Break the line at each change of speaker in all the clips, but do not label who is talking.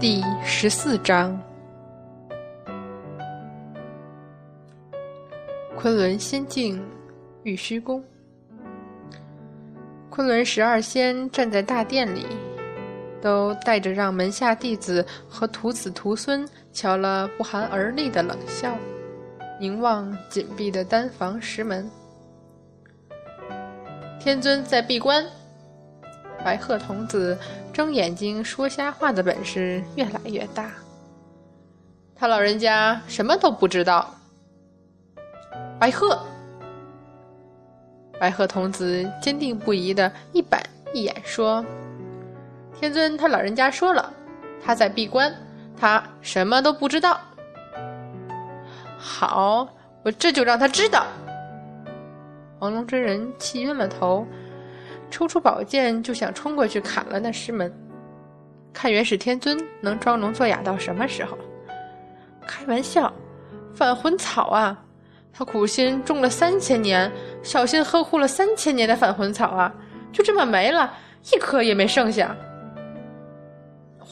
第十四章：昆仑仙境玉虚宫。昆仑十二仙站在大殿里，都带着让门下弟子和徒子徒孙瞧了不寒而栗的冷笑，凝望紧闭的丹房石门。天尊在闭关。白鹤童子睁眼睛说瞎话的本事越来越大。他老人家什么都不知道。白鹤，白鹤童子坚定不移的一板一眼说：“天尊，他老人家说了，他在闭关，他什么都不知道。”好，我这就让他知道。黄龙真人气晕了头。抽出宝剑就想冲过去砍了那师门，看元始天尊能装聋作哑到什么时候？开玩笑，返魂草啊！他苦心种了三千年，小心呵护了三千年的返魂草啊，就这么没了，一颗也没剩下。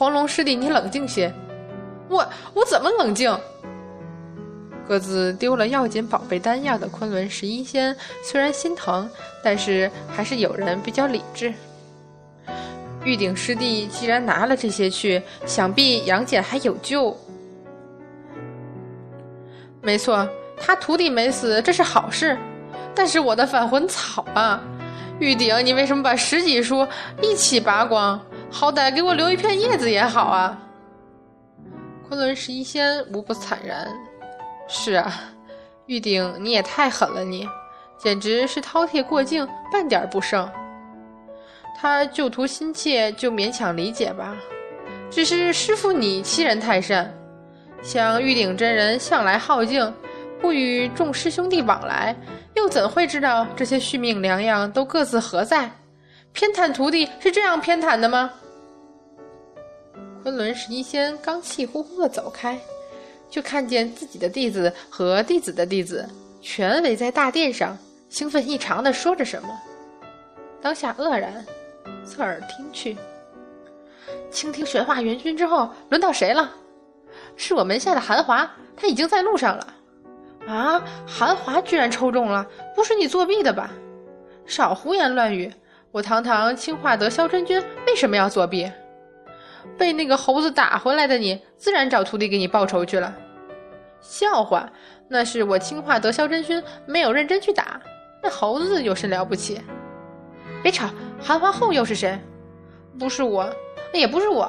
黄龙师弟，你冷静些。我我怎么冷静？各自丢了要紧宝贝丹药的昆仑十一仙虽然心疼，但是还是有人比较理智。玉鼎师弟既然拿了这些去，想必杨戬还有救。没错，他徒弟没死，这是好事。但是我的返魂草啊，玉鼎，你为什么把十几书一起拔光？好歹给我留一片叶子也好啊！昆仑十一仙无不惨然。是啊，玉鼎，你也太狠了，你简直是饕餮过境，半点不剩。他救徒心切，就勉强理解吧。只是师傅你欺人太甚，像玉鼎真人向来好静，不与众师兄弟往来，又怎会知道这些续命良药都各自何在？偏袒徒弟是这样偏袒的吗？昆仑十一仙刚气呼呼地走开。就看见自己的弟子和弟子的弟子全围在大殿上，兴奋异常的说着什么。当下愕然，侧耳听去。倾听玄化元君之后，轮到谁了？是我门下的韩华，他已经在路上了。啊，韩华居然抽中了，不是你作弊的吧？少胡言乱语！我堂堂清化德萧真君为什么要作弊？被那个猴子打回来的你，自然找徒弟给你报仇去了。笑话，那是我清化德萧真君没有认真去打，那猴子有甚了不起？别吵，韩皇后又是谁？不是我，也不是我。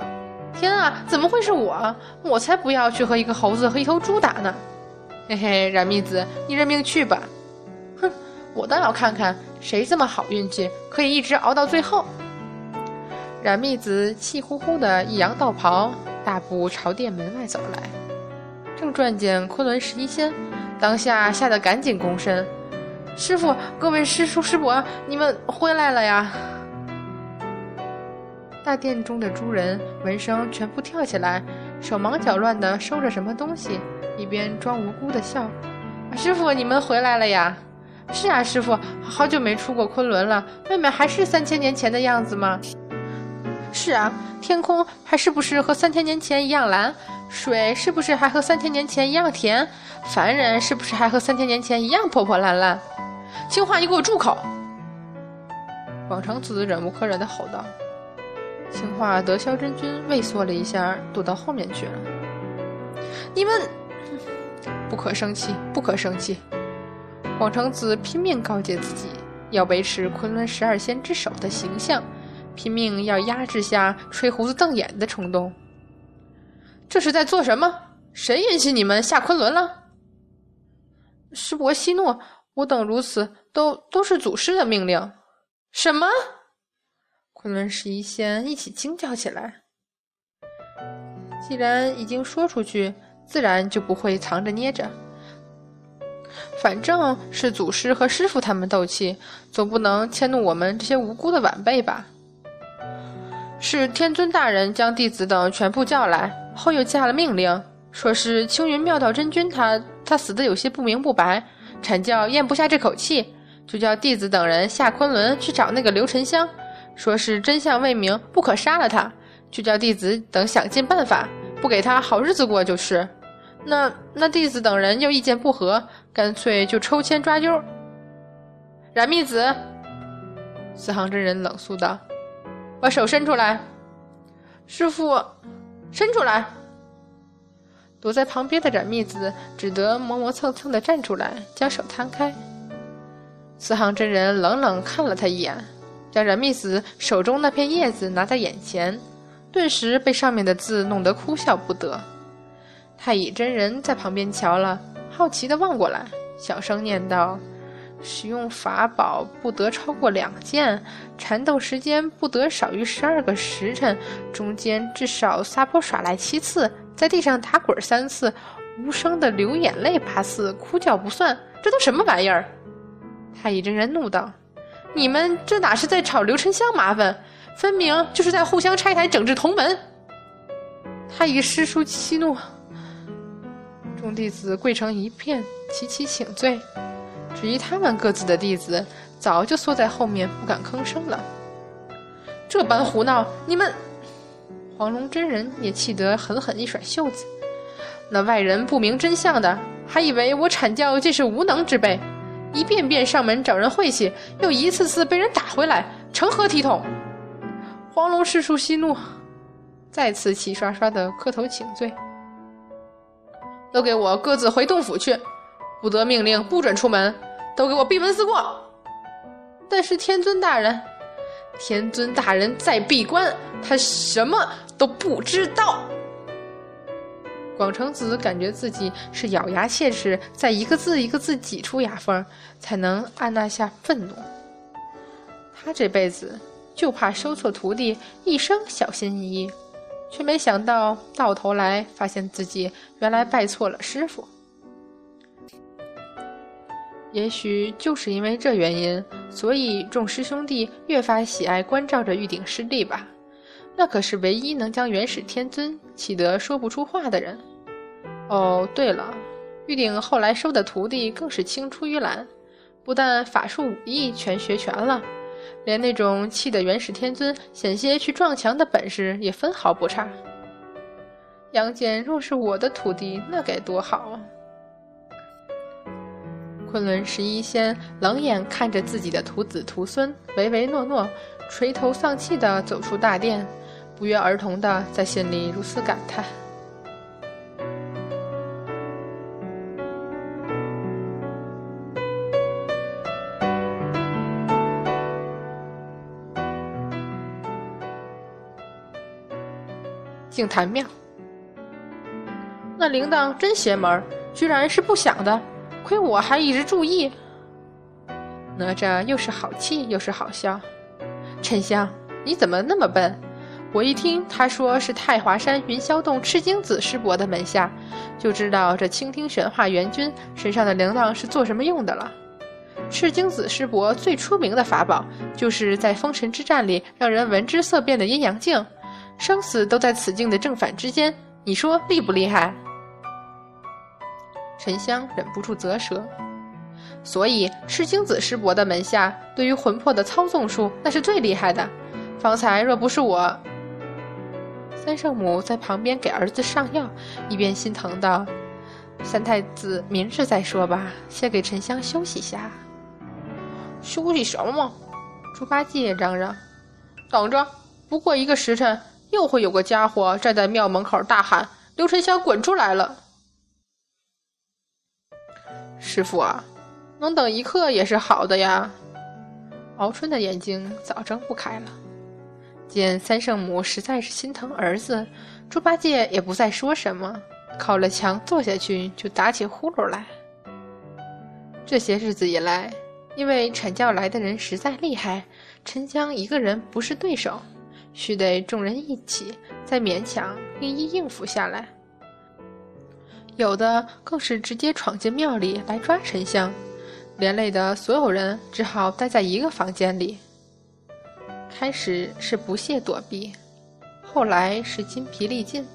天啊，怎么会是我？我才不要去和一个猴子和一头猪打呢！嘿嘿，冉密子，你认命去吧。我倒要看看谁这么好运气，可以一直熬到最后。冉密子气呼呼的一扬道袍，大步朝殿门外走来。正转见昆仑十一仙，当下吓得赶紧躬身：“师傅，各位师叔师伯，你们回来了呀！”大殿中的诸人闻声全部跳起来，手忙脚乱的收着什么东西，一边装无辜的笑：“师傅，你们回来了呀？”“是啊，师傅，好久没出过昆仑了，妹妹还是三千年前的样子吗？”是啊，天空还是不是和三千年前一样蓝？水是不是还和三千年前一样甜？凡人是不是还和三千年前一样破破烂烂？青花，你给我住口！广成子忍无可忍的吼道。青花得萧真君畏缩了一下，躲到后面去了。你们 不可生气，不可生气！广成子拼命告诫自己，要维持昆仑十二仙之首的形象。拼命要压制下吹胡子瞪眼的冲动。这是在做什么？谁允许你们下昆仑了？师伯息怒，我等如此，都都是祖师的命令。什么？昆仑十一仙一起惊叫起来。既然已经说出去，自然就不会藏着捏着。反正是祖师和师傅他们斗气，总不能迁怒我们这些无辜的晚辈吧？是天尊大人将弟子等全部叫来，后又下了命令，说是青云妙道真君他他死的有些不明不白，阐教咽不下这口气，就叫弟子等人下昆仑去找那个刘沉香，说是真相未明，不可杀了他，就叫弟子等想尽办法，不给他好日子过就是。那那弟子等人又意见不合，干脆就抽签抓阄。染密子，四行真人冷肃道：“把手伸出来。”师傅，伸出来。躲在旁边的染密子只得磨磨蹭蹭的站出来，将手摊开。四行真人冷冷看了他一眼，将染密子手中那片叶子拿在眼前，顿时被上面的字弄得哭笑不得。太乙真人在旁边瞧了，好奇的望过来，小声念道：“使用法宝不得超过两件，缠斗时间不得少于十二个时辰，中间至少撒泼耍赖七次，在地上打滚三次，无声的流眼泪八次，哭叫不算。这都什么玩意儿？”太乙真人怒道：“你们这哪是在找刘沉香麻烦，分明就是在互相拆台，整治同门。”太乙师叔息怒。众弟子跪成一片，齐齐请罪。至于他们各自的弟子，早就缩在后面，不敢吭声了。这般胡闹，你们……黄龙真人也气得狠狠一甩袖子。那外人不明真相的，还以为我阐教竟是无能之辈，一遍遍上门找人晦气，又一次次被人打回来，成何体统？黄龙师叔息怒，再次齐刷刷的磕头请罪。都给我各自回洞府去，不得命令，不准出门，都给我闭门思过。但是天尊大人，天尊大人在闭关，他什么都不知道。广成子感觉自己是咬牙切齿，在一个字一个字挤出牙缝，才能按捺下愤怒。他这辈子就怕收错徒弟，一生小心翼翼。却没想到，到头来发现自己原来拜错了师傅。也许就是因为这原因，所以众师兄弟越发喜爱关照着玉鼎师弟吧。那可是唯一能将元始天尊气得说不出话的人。哦，对了，玉鼎后来收的徒弟更是青出于蓝，不但法术武艺全学全了。连那种气得元始天尊险些去撞墙的本事也分毫不差。杨戬若是我的徒弟，那该多好啊！昆仑十一仙冷眼看着自己的徒子徒孙，唯唯诺诺，垂头丧气地走出大殿，不约而同地在心里如此感叹。净坛庙，那铃铛真邪门，居然是不响的，亏我还一直注意。哪吒又是好气又是好笑。沉香，你怎么那么笨？我一听他说是太华山云霄洞赤精子师伯的门下，就知道这倾听玄化元君身上的铃铛是做什么用的了。赤精子师伯最出名的法宝，就是在封神之战里让人闻之色变的阴阳镜。生死都在此境的正反之间，你说厉不厉害？沉香忍不住啧舌。所以赤精子师伯的门下，对于魂魄的操纵术，那是最厉害的。方才若不是我，三圣母在旁边给儿子上药，一边心疼道：“三太子，明日再说吧，先给沉香休息下。”休息什么？猪八戒嚷嚷：“等着，不过一个时辰。”又会有个家伙站在庙门口大喊：“刘沉香滚出来了！”师傅啊，能等一刻也是好的呀。敖春的眼睛早睁不开了。见三圣母实在是心疼儿子，猪八戒也不再说什么，靠了墙坐下去就打起呼噜来。这些日子以来，因为阐教来的人实在厉害，沉香一个人不是对手。须得众人一起，再勉强一一应付下来。有的更是直接闯进庙里来抓沉香，连累的所有人只好待在一个房间里。开始是不屑躲避，后来是筋疲力尽，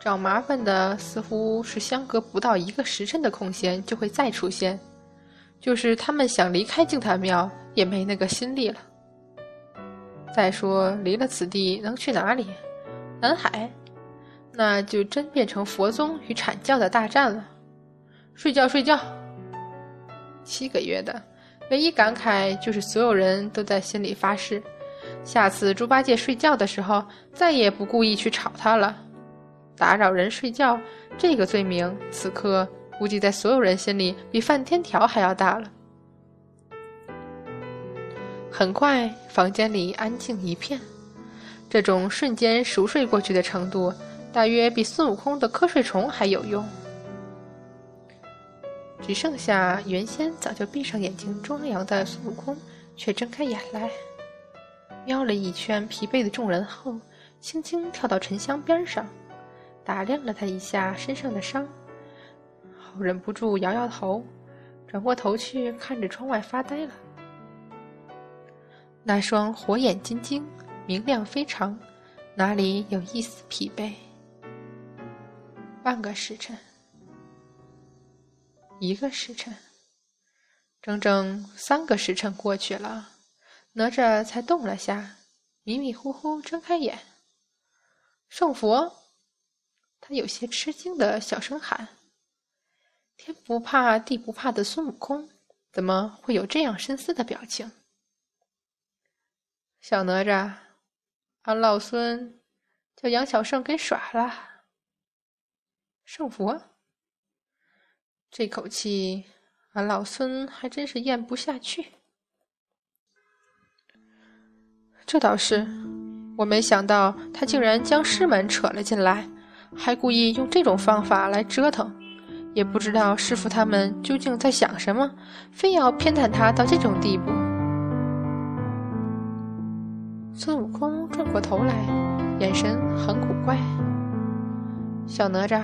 找麻烦的似乎是相隔不到一个时辰的空闲就会再出现，就是他们想离开净坛庙，也没那个心力了。再说，离了此地能去哪里？南海，那就真变成佛宗与阐教的大战了。睡觉，睡觉。七个月的唯一感慨就是，所有人都在心里发誓，下次猪八戒睡觉的时候，再也不故意去吵他了。打扰人睡觉这个罪名，此刻估计在所有人心里比犯天条还要大了。很快，房间里安静一片，这种瞬间熟睡过去的程度，大约比孙悟空的瞌睡虫还有用。只剩下原先早就闭上眼睛装羊的孙悟空，却睁开眼来，瞄了一圈疲惫的众人后，轻轻跳到沉香边上，打量了他一下身上的伤，后忍不住摇摇头，转过头去看着窗外发呆了。那双火眼金睛，明亮非常，哪里有一丝疲惫？半个时辰。一个时辰，整整三个时辰过去了，哪吒才动了下，迷迷糊糊睁开眼。圣佛，他有些吃惊的小声喊：“天不怕地不怕的孙悟空，怎么会有这样深思的表情？”小哪吒，俺老孙叫杨小胜给耍了。圣佛。这口气，俺老孙还真是咽不下去。这倒是，我没想到他竟然将师门扯了进来，还故意用这种方法来折腾。也不知道师傅他们究竟在想什么，非要偏袒他到这种地步。孙悟空转过头来，眼神很古怪。小哪吒，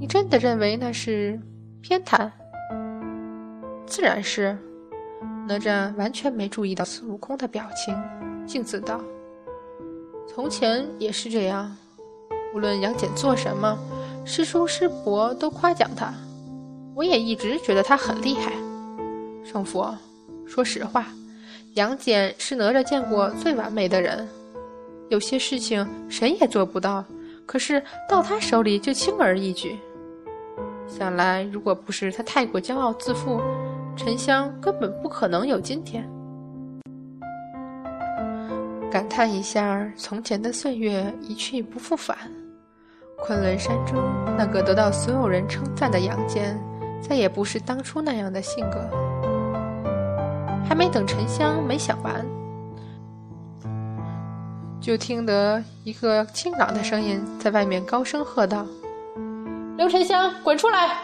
你真的认为那是？偏袒，自然是。哪吒完全没注意到孙悟空的表情，径自道：“从前也是这样，无论杨戬做什么，师叔师伯都夸奖他。我也一直觉得他很厉害。圣佛，说实话，杨戬是哪吒见过最完美的人。有些事情谁也做不到，可是到他手里就轻而易举。”想来，如果不是他太过骄傲自负，沉香根本不可能有今天。感叹一下，从前的岁月一去不复返。昆仑山中那个得到所有人称赞的杨戬，再也不是当初那样的性格。还没等沉香没想完，就听得一个清朗的声音在外面高声喝道。刘沉香，滚出来！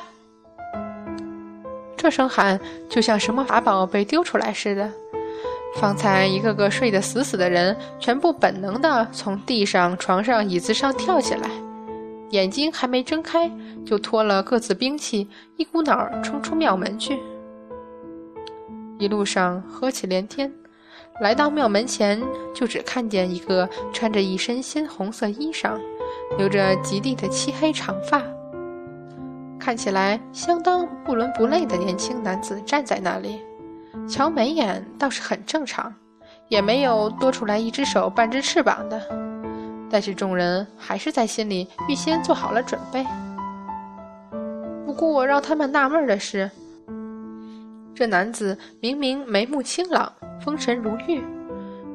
这声喊就像什么法宝被丢出来似的。方才一个个睡得死死的人，全部本能的从地上、床上、椅子上跳起来，眼睛还没睁开，就脱了各自兵器，一股脑儿冲出庙门去。一路上喝气连天，来到庙门前，就只看见一个穿着一身鲜红色衣裳，留着极地的漆黑长发。看起来相当不伦不类的年轻男子站在那里，瞧眉眼倒是很正常，也没有多出来一只手半只翅膀的。但是众人还是在心里预先做好了准备。不过让他们纳闷的是，这男子明明眉目清朗、风神如玉，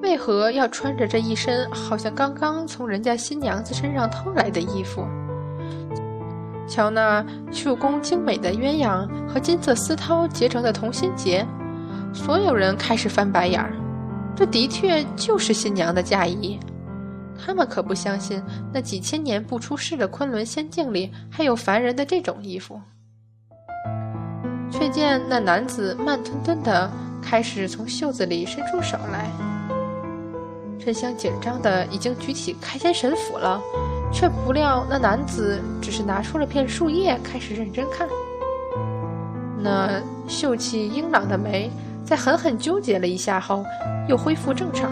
为何要穿着这一身好像刚刚从人家新娘子身上偷来的衣服？瞧那绣工精美的鸳鸯和金色丝绦结成的同心结，所有人开始翻白眼儿。这的确就是新娘的嫁衣，他们可不相信那几千年不出世的昆仑仙境里还有凡人的这种衣服。却见那男子慢吞吞地开始从袖子里伸出手来，沉香紧张的已经举起开天神斧了。却不料，那男子只是拿出了片树叶，开始认真看。那秀气英朗的眉，在狠狠纠结了一下后，又恢复正常。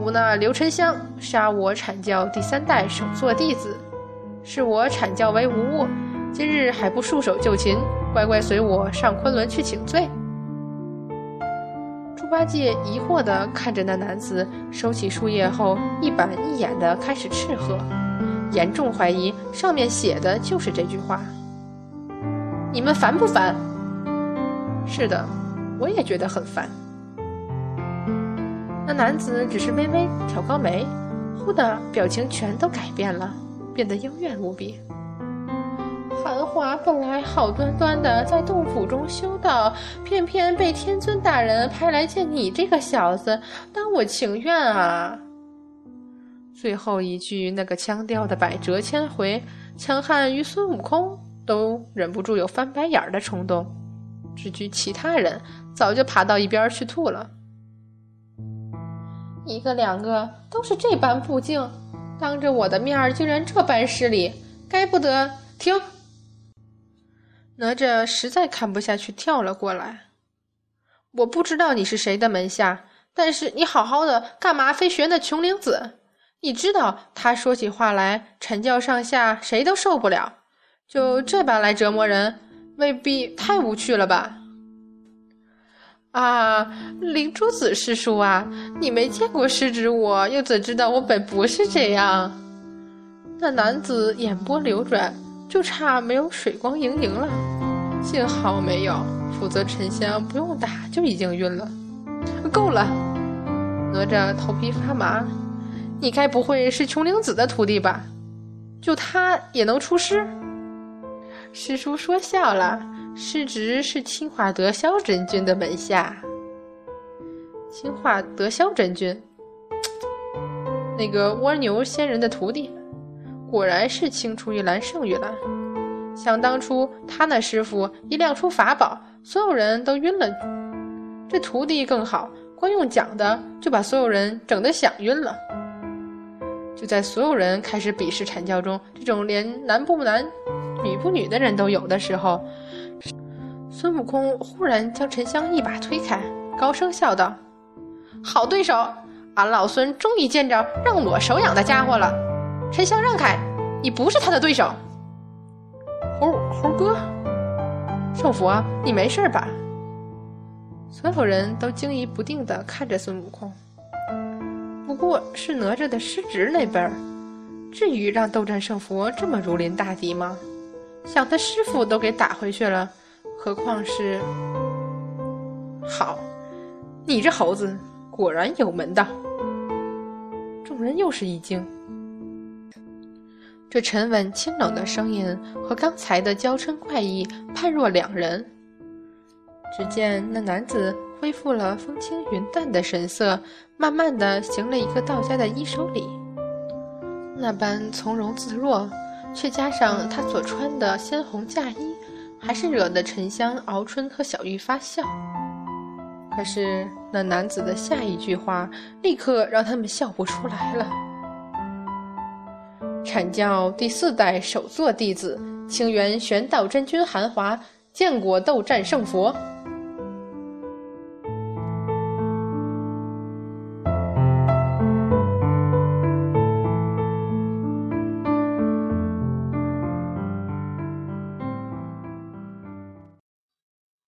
吾那刘沉香，杀我阐教第三代首座弟子，是我阐教为无误，今日还不束手就擒，乖乖随我上昆仑去请罪。猪八戒疑惑地看着那男子，收起树叶后，一板一眼地开始斥喝，严重怀疑上面写的就是这句话。你们烦不烦？是的，我也觉得很烦。那男子只是微微挑高眉，忽的表情全都改变了，变得幽怨无比。华本来好端端的在洞府中修道，偏偏被天尊大人派来见你这个小子，当我情愿啊！最后一句那个腔调的百折千回，强悍于孙悟空都忍不住有翻白眼的冲动。至于其他人，早就爬到一边去吐了。一个两个都是这般不敬，当着我的面儿竟然这般失礼，该不得停！哪吒实在看不下去，跳了过来。我不知道你是谁的门下，但是你好好的，干嘛非学那穷灵子？你知道他说起话来，阐教上下谁都受不了，就这般来折磨人，未必太无趣了吧？啊，灵珠子师叔啊，你没见过师侄我，又怎知道我本不是这样？那男子眼波流转，就差没有水光盈盈了。幸好没有，否则沉香不用打就已经晕了。够了！哪吒头皮发麻，你该不会是琼灵子的徒弟吧？就他也能出师？师叔说笑了。师侄是清华德霄真君的门下。清华德霄真君，那个蜗牛仙人的徒弟，果然是青出于蓝胜于蓝。想当初他那师傅一亮出法宝，所有人都晕了。这徒弟更好，光用讲的就把所有人整得想晕了。就在所有人开始鄙视阐教中这种连男不男、女不女的人都有的时候。孙悟空忽然将沉香一把推开，高声笑道：“好对手，俺老孙终于见着让我手痒的家伙了。沉香让开，你不是他的对手。”猴哥，圣佛，你没事吧？所有人都惊疑不定地看着孙悟空。不过是哪吒的师侄那辈儿，至于让斗战胜佛这么如临大敌吗？想他师傅都给打回去了。何况是好，你这猴子果然有门道。众人又是一惊，这沉稳清冷的声音和刚才的娇嗔怪异判若两人。只见那男子恢复了风轻云淡的神色，慢慢的行了一个道家的一手礼，那般从容自若，却加上他所穿的鲜红嫁衣。还是惹得沉香、敖春和小玉发笑。可是那男子的下一句话，立刻让他们笑不出来了。阐教第四代首座弟子，清源玄道真君韩华，见过斗战胜佛。